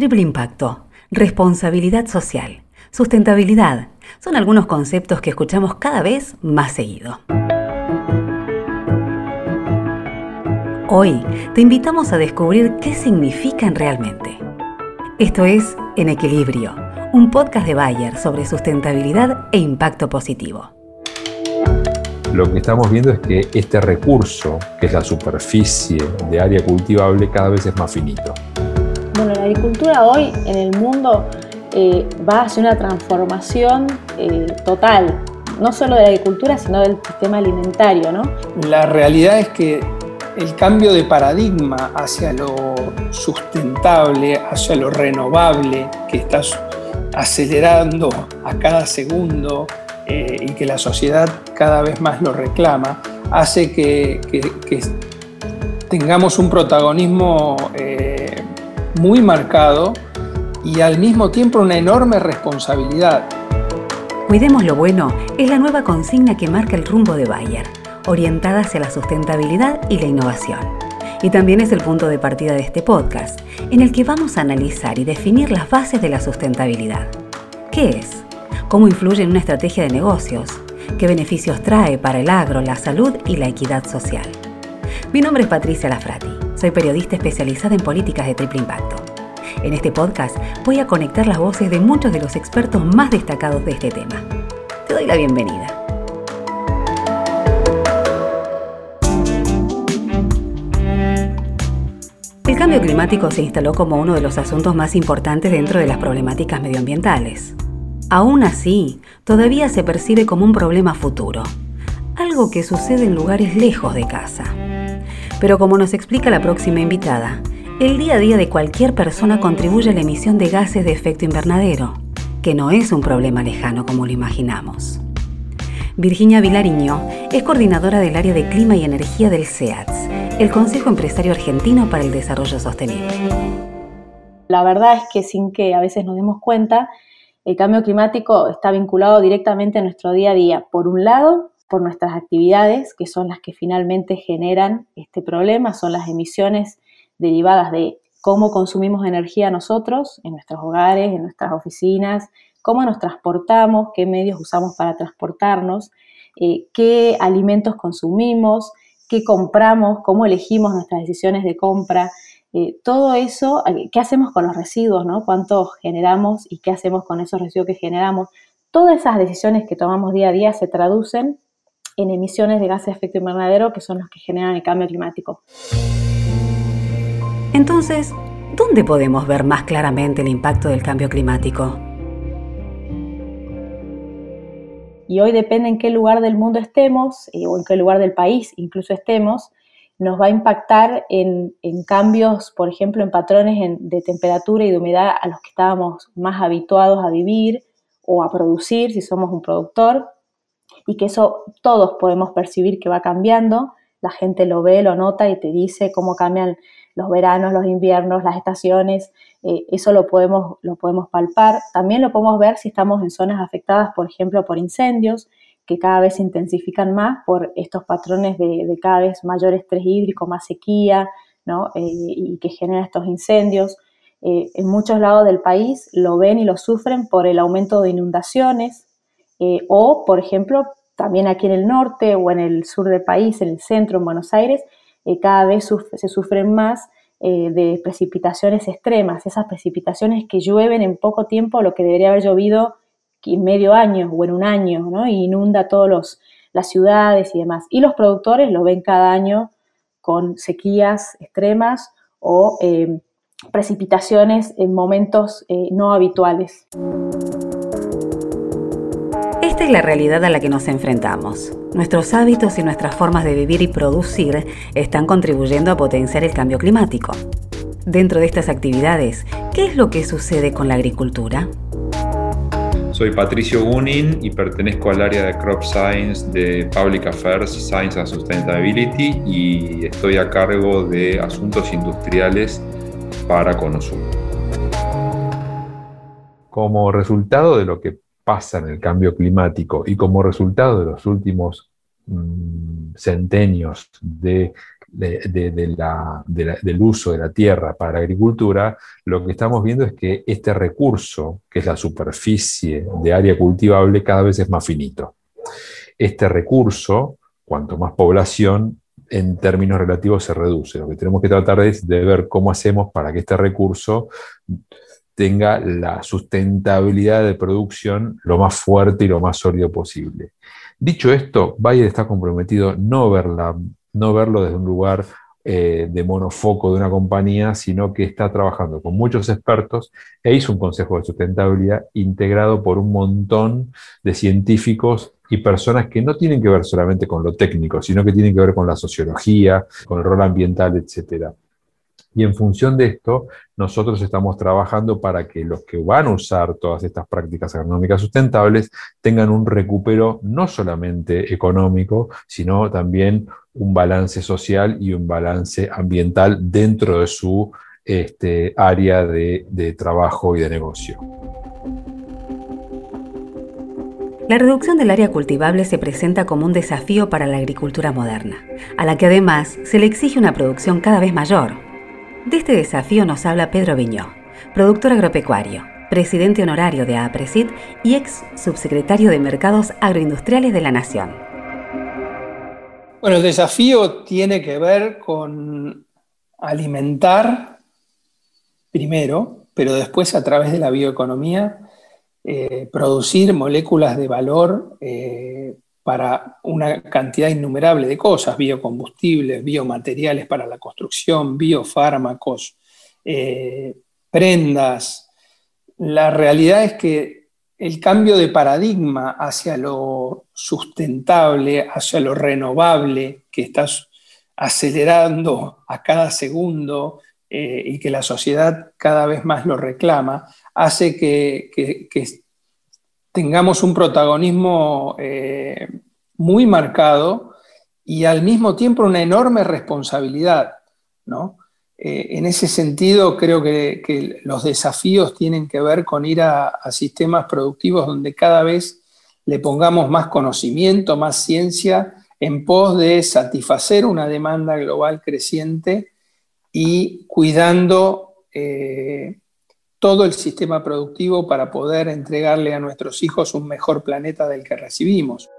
Triple impacto, responsabilidad social, sustentabilidad, son algunos conceptos que escuchamos cada vez más seguido. Hoy te invitamos a descubrir qué significan realmente. Esto es En Equilibrio, un podcast de Bayer sobre sustentabilidad e impacto positivo. Lo que estamos viendo es que este recurso, que es la superficie de área cultivable, cada vez es más finito. Bueno, la agricultura hoy en el mundo eh, va hacia una transformación eh, total, no solo de la agricultura, sino del sistema alimentario. ¿no? La realidad es que el cambio de paradigma hacia lo sustentable, hacia lo renovable, que está acelerando a cada segundo eh, y que la sociedad cada vez más lo reclama, hace que, tengamos un protagonismo muy marcado y al mismo tiempo una enorme responsabilidad. Cuidemos lo bueno es la nueva consigna que marca el rumbo de Bayer orientada hacia la sustentabilidad y la innovación. Y también es el punto de partida de este podcast, en el que vamos a analizar y definir las bases de la sustentabilidad. ¿Qué es? ¿Cómo influye en una estrategia de negocios? ¿Qué beneficios trae para el agro, la salud y la equidad social? Mi nombre es Patricia Lafrati, soy periodista especializada en políticas de triple impacto. En este podcast voy a conectar las voces de muchos de los expertos más destacados de este tema. Te doy la bienvenida. El cambio climático se instaló como uno de los asuntos más importantes dentro de las problemáticas medioambientales. Aún así, todavía se percibe como un problema futuro, algo que sucede en lugares lejos de casa. Pero como nos explica la próxima invitada, el día a día de cualquier persona contribuye a la emisión de gases de efecto invernadero, que no es un problema lejano como lo imaginamos. Virginia Vilariño es coordinadora del área de clima y energía del CEATS el Consejo Empresario Argentino para el Desarrollo Sostenible. La verdad es que sin que a veces nos demos cuenta, el cambio climático está vinculado directamente a nuestro día a día. Por un lado, por nuestras actividades, que son las que finalmente generan este problema, son las emisiones derivadas de cómo consumimos energía nosotros en nuestros hogares, en nuestras oficinas, cómo nos transportamos, qué medios usamos para transportarnos, eh, qué alimentos consumimos, qué compramos, cómo elegimos nuestras decisiones de compra, eh, todo eso, eh, qué hacemos con los residuos, ¿no? cuántos generamos y qué hacemos con esos residuos que generamos. Todas esas decisiones que tomamos día a día se traducen en emisiones de gases de efecto invernadero que son los que generan el cambio climático. Entonces, ¿dónde podemos ver más claramente el impacto del cambio climático? y hoy depende en qué lugar del mundo estemos eh, o en qué lugar del país incluso estemos, nos va a impactar en, cambios, por ejemplo, en patrones de temperatura y de humedad a los que estábamos más habituados a vivir o a producir si somos un productor y que eso todos podemos percibir que va cambiando. La gente lo ve, lo nota y te dice cómo cambian los veranos, los inviernos, las estaciones, eh, eso lo podemos, lo podemos palpar. También lo podemos ver si estamos en zonas afectadas, por ejemplo, por incendios, que cada vez se intensifican más por estos patrones de, cada vez mayor estrés hídrico, más sequía, ¿no? Eh, y que generan estos incendios. Eh, en muchos lados del país lo ven y lo sufren por el aumento de inundaciones o, por ejemplo, también aquí en el norte o en el sur del país, en el centro, en Buenos Aires, cada vez se sufren más eh, de precipitaciones extremas, esas precipitaciones que llueven en poco tiempo lo que debería haber llovido en medio año o en un año. Y inunda todas las ciudades y demás. Y los productores lo ven cada año con sequías extremas o eh, precipitaciones en momentos eh, no habituales. Esta es la realidad a la que nos enfrentamos. Nuestros hábitos y nuestras formas de vivir y producir están contribuyendo a potenciar el cambio climático. Dentro de estas actividades, ¿qué es lo que sucede con la agricultura? Soy Patricio Gunin y pertenezco al área de Crop Science de Public Affairs, Science and Sustainability y estoy a cargo de asuntos industriales para Conosur. Como resultado de lo que pasa en el cambio climático y como resultado de los últimos mm, centenios de del uso de la tierra para la agricultura, lo que estamos viendo es que este recurso, que es la superficie de área cultivable, cada vez es más finito. Este recurso, cuanto más población, en términos relativos se reduce. Lo que tenemos que tratar es de ver cómo hacemos para que este recurso tenga la sustentabilidad de producción lo más fuerte y lo más sólido posible. Dicho esto, Bayer está comprometido no, verla, no verlo desde un lugar eh, de monofoco de una compañía, sino que está trabajando con muchos expertos e hizo un consejo de sustentabilidad integrado por un montón de científicos y personas que no tienen que ver solamente con lo técnico, sino que tienen que ver con la sociología, con el rol ambiental, etcétera. Y en función de esto, nosotros estamos trabajando para que los que van a usar todas estas prácticas agronómicas sustentables tengan un recupero no solamente económico, sino también un balance social y un balance ambiental dentro de su este, área de, de trabajo y de negocio. La reducción del área cultivable se presenta como un desafío para la agricultura moderna, a la que además se le exige una producción cada vez mayor, de este desafío nos habla Pedro Viñó, productor agropecuario, presidente honorario de APRESID y ex subsecretario de Mercados Agroindustriales de la Nación. Bueno, el desafío tiene que ver con alimentar primero, pero después a través de la bioeconomía, eh, producir moléculas de valor eh, para una cantidad innumerable de cosas, biocombustibles, biomateriales para la construcción, biofármacos, eh, prendas. La realidad es que el cambio de paradigma hacia lo sustentable, hacia lo renovable, que está acelerando a cada segundo eh, y que la sociedad cada vez más lo reclama, hace que, tengamos un protagonismo eh, muy marcado y al mismo tiempo una enorme responsabilidad. ¿no? Eh, en ese sentido, creo que, los desafíos tienen que ver con ir a, sistemas productivos donde cada vez le pongamos más conocimiento, más ciencia, en pos de satisfacer una demanda global creciente y cuidando eh, todo el sistema productivo para poder entregarle a nuestros hijos un mejor planeta del que recibimos.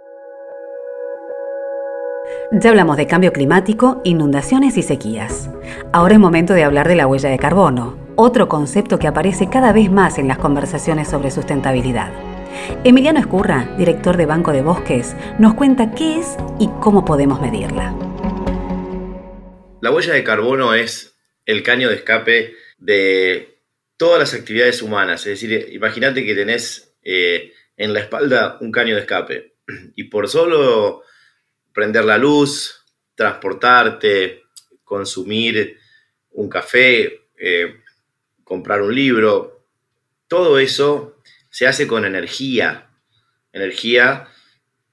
Ya hablamos de cambio climático, inundaciones y sequías. Ahora es momento de hablar de la huella de carbono, otro concepto que aparece cada vez más en las conversaciones sobre sustentabilidad. Emiliano Escurra, director de Banco de Bosques, nos cuenta qué es y cómo podemos medirla. La huella de carbono es el caño de escape de todas las actividades humanas. Es decir, imagínate que tenés eh, en la espalda un caño de escape y por solo prender la luz, transportarte, consumir un café, eh, comprar un libro, todo eso se hace con energía, energía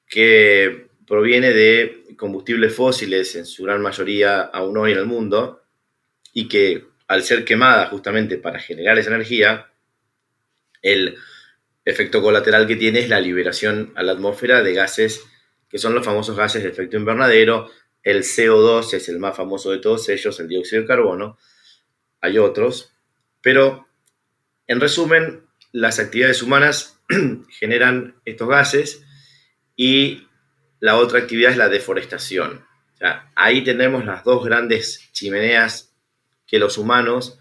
que proviene de combustibles fósiles en su gran mayoría aún hoy en el mundo y que al ser quemada justamente para generar esa energía, el efecto colateral que tiene es la liberación a la atmósfera de gases que son los famosos gases de efecto invernadero. El CO2 es el más famoso de todos ellos, el dióxido de carbono. Hay otros, pero en resumen, las actividades humanas generan estos gases y la otra actividad es la deforestación. ahí tenemos las dos grandes chimeneas que los humanos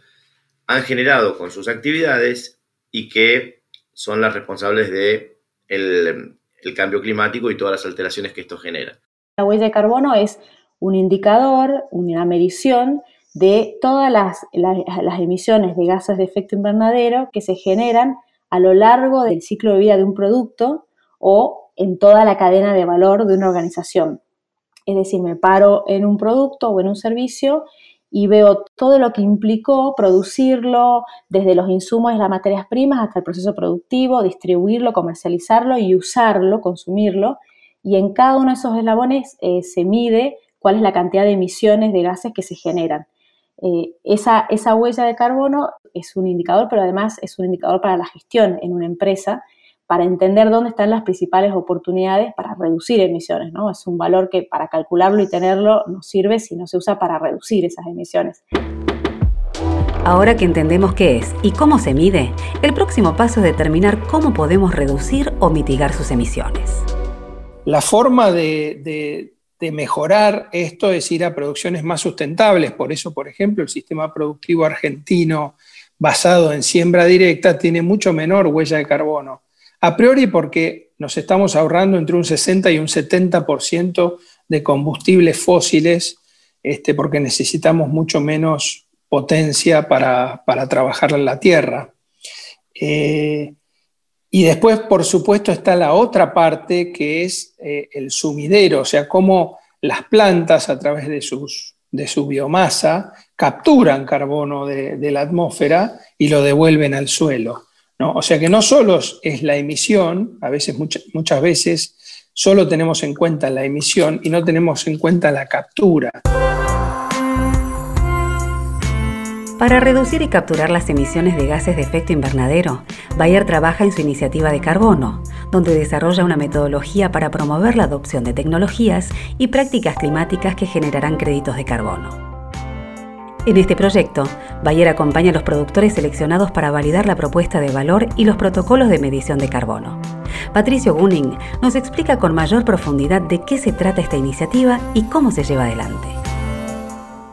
han generado con sus actividades y que son las responsables de el, cambio climático y todas las alteraciones que esto genera. La huella de carbono es un indicador, una medición de todas las, las, emisiones de gases de efecto invernadero que se generan a lo largo del ciclo de vida de un producto o en toda la cadena de valor de una organización. Es decir, me paro en un producto o en un servicio y veo todo lo que implicó producirlo, desde los insumos y las materias primas hasta el proceso productivo, distribuirlo, comercializarlo y usarlo, consumirlo. Y en cada uno de esos eslabones eh, se mide cuál es la cantidad de emisiones de gases que se generan. Eh, esa, esa huella de carbono es un indicador, pero además es un indicador para la gestión en una empresa, para entender dónde están las principales oportunidades para reducir emisiones, ¿no? Es un valor que para calcularlo y tenerlo nos sirve si no se usa para reducir esas emisiones. Ahora que entendemos qué es y cómo se mide, el próximo paso es determinar cómo podemos reducir o mitigar sus emisiones. La forma de, de mejorar esto es ir a producciones más sustentables. Por eso, por ejemplo, el sistema productivo argentino basado en siembra directa tiene mucho menor huella de carbono. A priori porque nos estamos ahorrando entre un 60 y un 70% de combustibles fósiles, este, porque necesitamos mucho menos potencia para, trabajar en la tierra. Eh, y después, por supuesto, está la otra parte que es eh, el sumidero, o sea, cómo las plantas a través de, sus, de su biomasa capturan carbono de, la atmósfera y lo devuelven al suelo. ¿No? O sea que no solo es la emisión, a veces, muchas, muchas veces, solo tenemos en cuenta la emisión y no tenemos en cuenta la captura. Para reducir y capturar las emisiones de gases de efecto invernadero, Bayer trabaja en su iniciativa de carbono, donde desarrolla una metodología para promover la adopción de tecnologías y prácticas climáticas que generarán créditos de carbono. En este proyecto, Bayer acompaña a los productores seleccionados para validar la propuesta de valor y los protocolos de medición de carbono. Patricio Gunning nos explica con mayor profundidad de qué se trata esta iniciativa y cómo se lleva adelante.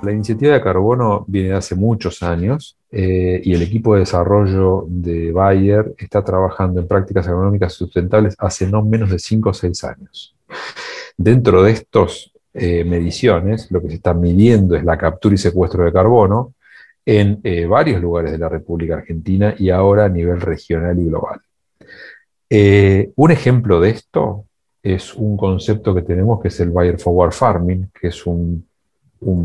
La iniciativa de carbono viene de hace muchos años eh, y el equipo de desarrollo de Bayer está trabajando en prácticas agronómicas sustentables hace no menos de 5 o 6 años. Dentro de estas eh, mediciones, lo que se está midiendo es la captura y secuestro de carbono en eh, varios lugares de la República Argentina y ahora a nivel regional y global. un ejemplo de esto es un concepto que tenemos que es el Bayer Forward Farming, que es un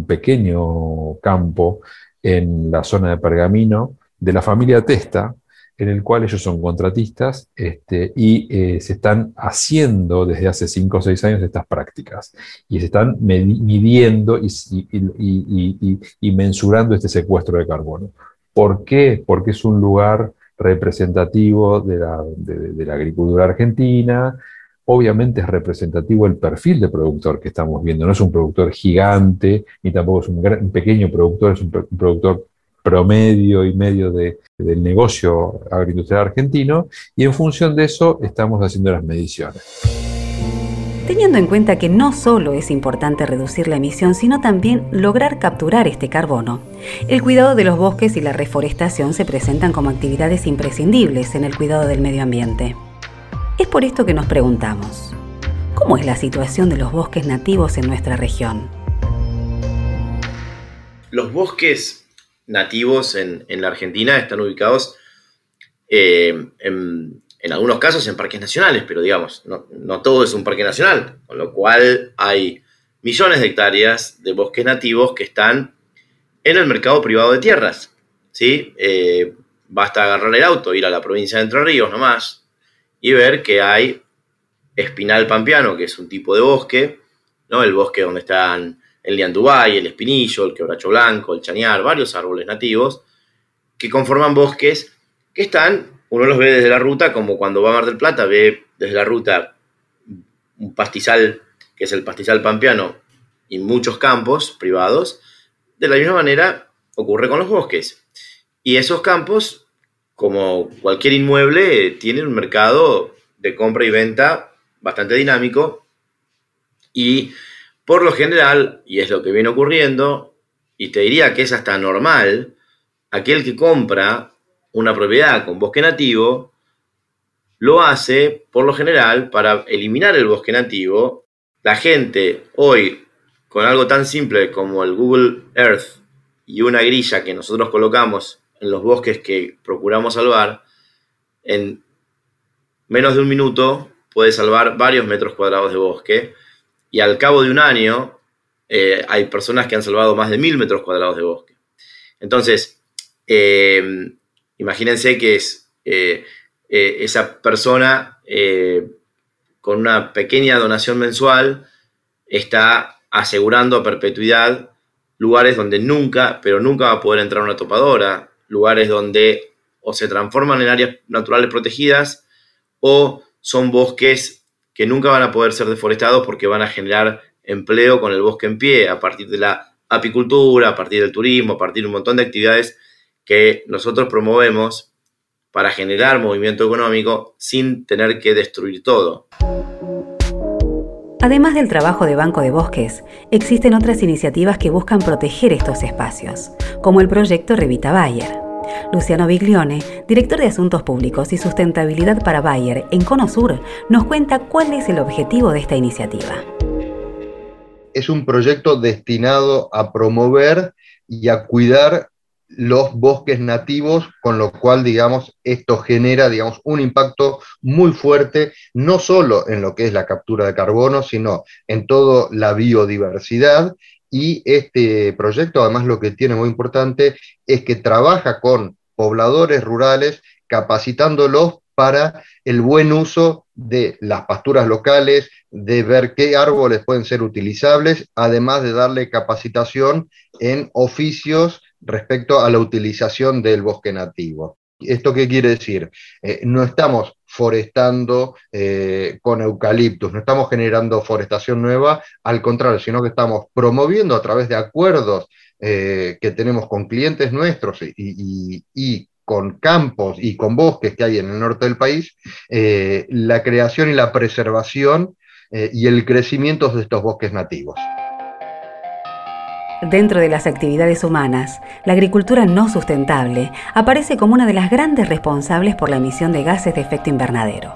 pequeño campo en la zona de Pergamino de la familia Testa, en el cual ellos son contratistas este, y eh, se están haciendo desde hace 5 o 6 años estas prácticas y se están midiendo y, mensurando este secuestro de carbono. ¿Por qué? Porque es un lugar representativo de la agricultura argentina, obviamente es representativo el perfil de productor que estamos viendo. No es un productor gigante, ni tampoco es un, pequeño productor, es un, productor promedio y medio del negocio agroindustrial argentino, y en función de eso estamos haciendo las mediciones. Teniendo en cuenta que no solo es importante reducir la emisión, sino también lograr capturar este carbono, el cuidado de los bosques y la reforestación se presentan como actividades imprescindibles en el cuidado del medio ambiente. Es por esto que nos preguntamos, ¿cómo es la situación de los bosques nativos en nuestra región? Los bosques nativos en, la Argentina están ubicados eh, en, algunos casos en parques nacionales, pero digamos, no, no, todo es un parque nacional, con lo cual hay millones de hectáreas de bosques nativos que están en el mercado privado de tierras. ¿sí? Eh, basta agarrar el auto, ir a la provincia de Entre Ríos nomás, y ver que hay espinal pampeano, que es un tipo de bosque, ¿no? el bosque donde están el liandubay, el espinillo, el quebracho blanco, el chañar, varios árboles nativos, que conforman bosques que están, uno los ve desde la ruta, como cuando va a Mar del Plata, ve desde la ruta un pastizal, que es el pastizal pampeano, y muchos campos privados, de la misma manera ocurre con los bosques. Y esos campos como cualquier inmueble, tiene un mercado de compra y venta bastante dinámico y por lo general, y es lo que viene ocurriendo, y te diría que es hasta normal, aquel que compra una propiedad con bosque nativo, lo hace por lo general para eliminar el bosque nativo. La gente hoy, con algo tan simple como el Google Earth y una grilla que nosotros colocamos en los bosques que procuramos salvar, en menos de un minuto puede salvar varios metros cuadrados de bosque y al cabo de un año eh, hay personas que han salvado más de mil metros cuadrados de bosque. Entonces, eh, imagínense que es eh, esa persona con una pequeña donación mensual está asegurando a perpetuidad lugares donde nunca, pero nunca va a poder entrar una topadora, lugares donde o se transforman en áreas naturales protegidas o son bosques que nunca van a poder ser deforestados porque van a generar empleo con el bosque en pie a partir de la apicultura, a partir del turismo, a partir de un montón de actividades que nosotros promovemos para generar movimiento económico sin tener que destruir todo. Además del trabajo de Banco de Bosques, existen otras iniciativas que buscan proteger estos espacios, como el proyecto Revita Bayer. Luciano Biglione, director de Asuntos Públicos y Sustentabilidad para Bayer en Cono Sur, nos cuenta cuál es el objetivo de esta iniciativa. Es un proyecto destinado a promover y a cuidar los bosques nativos, con lo cual, digamos, esto genera, digamos, un impacto muy fuerte, no solo en lo que es la captura de carbono, sino en toda la biodiversidad. Y este proyecto, además, lo que tiene muy importante es que trabaja con pobladores rurales, capacitándolos para el buen uso de las pasturas locales, de ver qué árboles pueden ser utilizables, además de darle capacitación en oficios respecto a la utilización del bosque nativo. ¿Esto qué quiere decir? Eh, no estamos forestando eh, con eucaliptus, no estamos generando forestación nueva, al contrario, sino que estamos promoviendo a través de acuerdos eh, que tenemos con clientes nuestros y, con campos y con bosques que hay en el norte del país, la creación y la preservación y el crecimiento de estos bosques nativos. Dentro de las actividades humanas, la agricultura no sustentable aparece como una de las grandes responsables por la emisión de gases de efecto invernadero.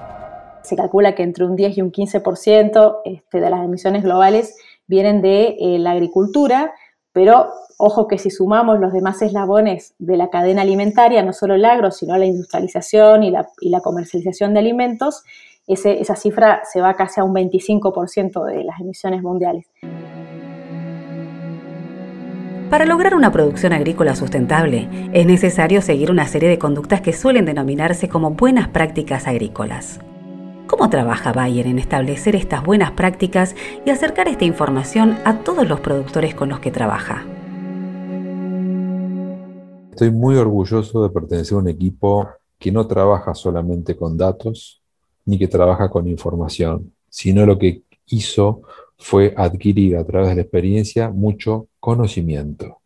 Se calcula que entre un 10 y un 15% este, de las emisiones globales vienen de eh, la agricultura, pero ojo que si sumamos los demás eslabones de la cadena alimentaria, no solo el agro, sino la industrialización y la, comercialización de alimentos, esa cifra se va casi a un 25% de las emisiones mundiales. Para lograr una producción agrícola sustentable, es necesario seguir una serie de conductas que suelen denominarse como buenas prácticas agrícolas. ¿Cómo trabaja Bayer en establecer estas buenas prácticas y acercar esta información a todos los productores con los que trabaja? Estoy muy orgulloso de pertenecer a un equipo que no trabaja solamente con datos ni que trabaja con información, sino lo que hizo fue adquirir a través de la experiencia mucho conocimiento.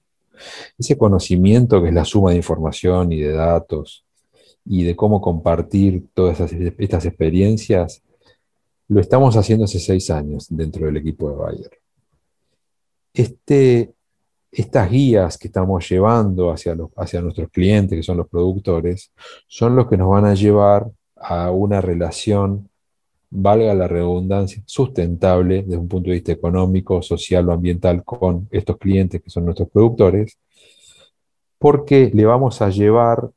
Ese conocimiento que es la suma de información y de datos y de cómo compartir todas estas experiencias, lo estamos haciendo hace seis años dentro del equipo de Bayer. Este, estas guías que estamos llevando hacia, hacia nuestros clientes, que son los productores, son los que nos van a llevar a una relación valga la redundancia, sustentable desde un punto de vista económico, social o ambiental con estos clientes que son nuestros productores, porque le vamos a llevar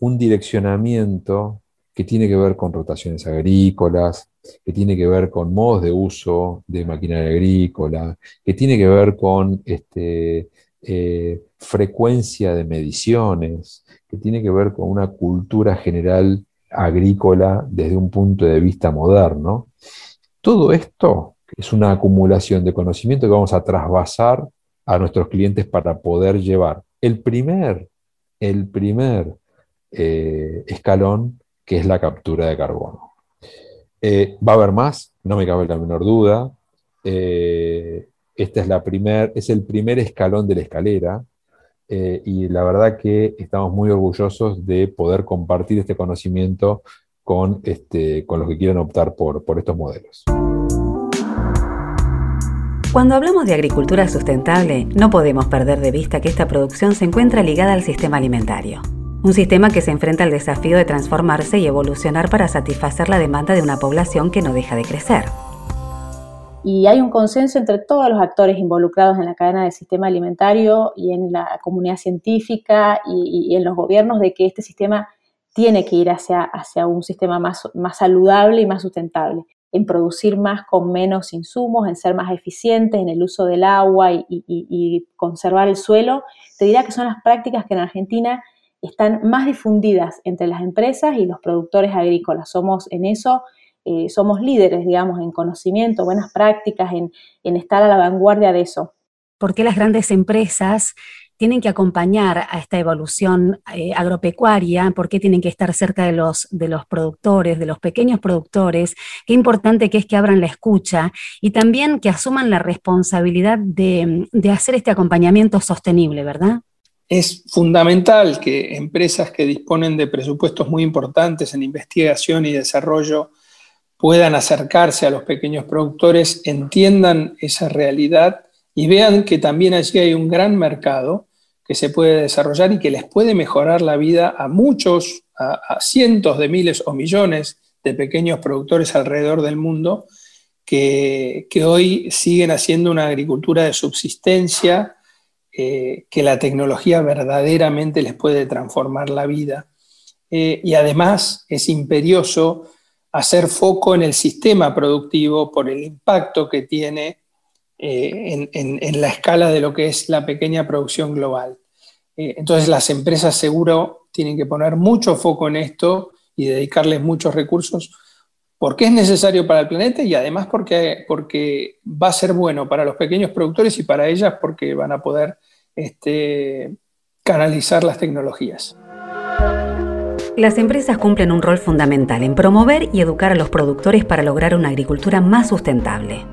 un direccionamiento que tiene que ver con rotaciones agrícolas, que tiene que ver con modos de uso de maquinaria agrícola, que tiene que ver con este, eh, frecuencia de mediciones, que tiene que ver con una cultura general agrícola desde un punto de vista moderno. Todo esto es una acumulación de conocimiento que vamos a trasvasar a nuestros clientes para poder llevar el primer, el primer eh, escalón, que es la captura de carbono. Eh, va a haber más, no me cabe la menor duda. Eh, este es, la primer, es el primer escalón de la escalera. Eh, y la verdad que estamos muy orgullosos de poder compartir este conocimiento con, este, con los que quieran optar por, por estos modelos. Cuando hablamos de agricultura sustentable, no podemos perder de vista que esta producción se encuentra ligada al sistema alimentario. Un sistema que se enfrenta al desafío de transformarse y evolucionar para satisfacer la demanda de una población que no deja de crecer y hay un consenso entre todos los actores involucrados en la cadena del sistema alimentario y en la comunidad científica y, en los gobiernos de que este sistema tiene que ir hacia, hacia un sistema más, más saludable y más sustentable, en producir más con menos insumos, en ser más eficientes en el uso del agua y, y conservar el suelo. Te diría que son las prácticas que en Argentina están más difundidas entre las empresas y los productores agrícolas. Somos en eso eh, somos líderes, digamos, en conocimiento, buenas prácticas, en, estar a la vanguardia de eso. ¿Por qué las grandes empresas tienen que acompañar a esta evolución eh, agropecuaria, por qué tienen que estar cerca de los, de los productores, de los pequeños productores, qué importante que es que abran la escucha y también que asuman la responsabilidad de, de hacer este acompañamiento sostenible, ¿verdad? Es fundamental que empresas que disponen de presupuestos muy importantes en investigación y desarrollo puedan acercarse a los pequeños productores, entiendan esa realidad y vean que también allí hay un gran mercado que se puede desarrollar y que les puede mejorar la vida a muchos, a, cientos de miles o millones de pequeños productores alrededor del mundo que, hoy siguen haciendo una agricultura de subsistencia, eh, que la tecnología verdaderamente les puede transformar la vida. Eh, y además es imperioso hacer foco en el sistema productivo por el impacto que tiene eh, en, la escala de lo que es la pequeña producción global. Eh, entonces las empresas seguro tienen que poner mucho foco en esto y dedicarles muchos recursos porque es necesario para el planeta y además porque, porque va a ser bueno para los pequeños productores y para ellas porque van a poder este, canalizar las tecnologías. Las empresas cumplen un rol fundamental en promover y educar a los productores para lograr una agricultura más sustentable.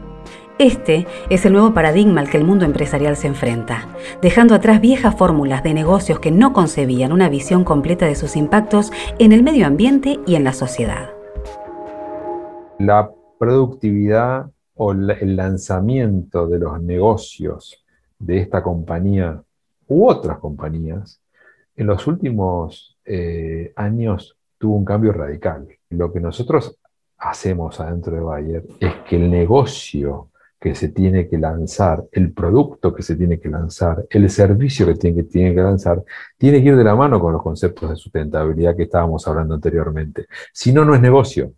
Este es el nuevo paradigma al que el mundo empresarial se enfrenta, dejando atrás viejas fórmulas de negocios que no concebían una visión completa de sus impactos en el medio ambiente y en la sociedad. La productividad o el lanzamiento de los negocios de esta compañía u otras compañías en los últimos eh, años tuvo un cambio radical. Lo que nosotros hacemos adentro de Bayer es que el negocio que se tiene que lanzar, el producto que se tiene que lanzar, el servicio que tiene, que tiene que lanzar, tiene que ir de la mano con los conceptos de sustentabilidad que estábamos hablando anteriormente. Si no, no es negocio.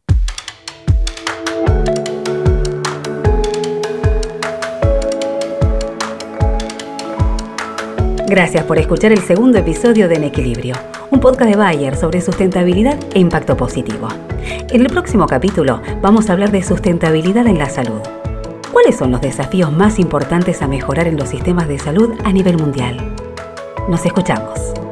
Gracias por escuchar el segundo episodio de En Equilibrio un podcast de Bayer sobre sustentabilidad e impacto positivo. En el próximo capítulo vamos a hablar de sustentabilidad en la salud. ¿Cuáles son los desafíos más importantes a mejorar en los sistemas de salud a nivel mundial? Nos escuchamos.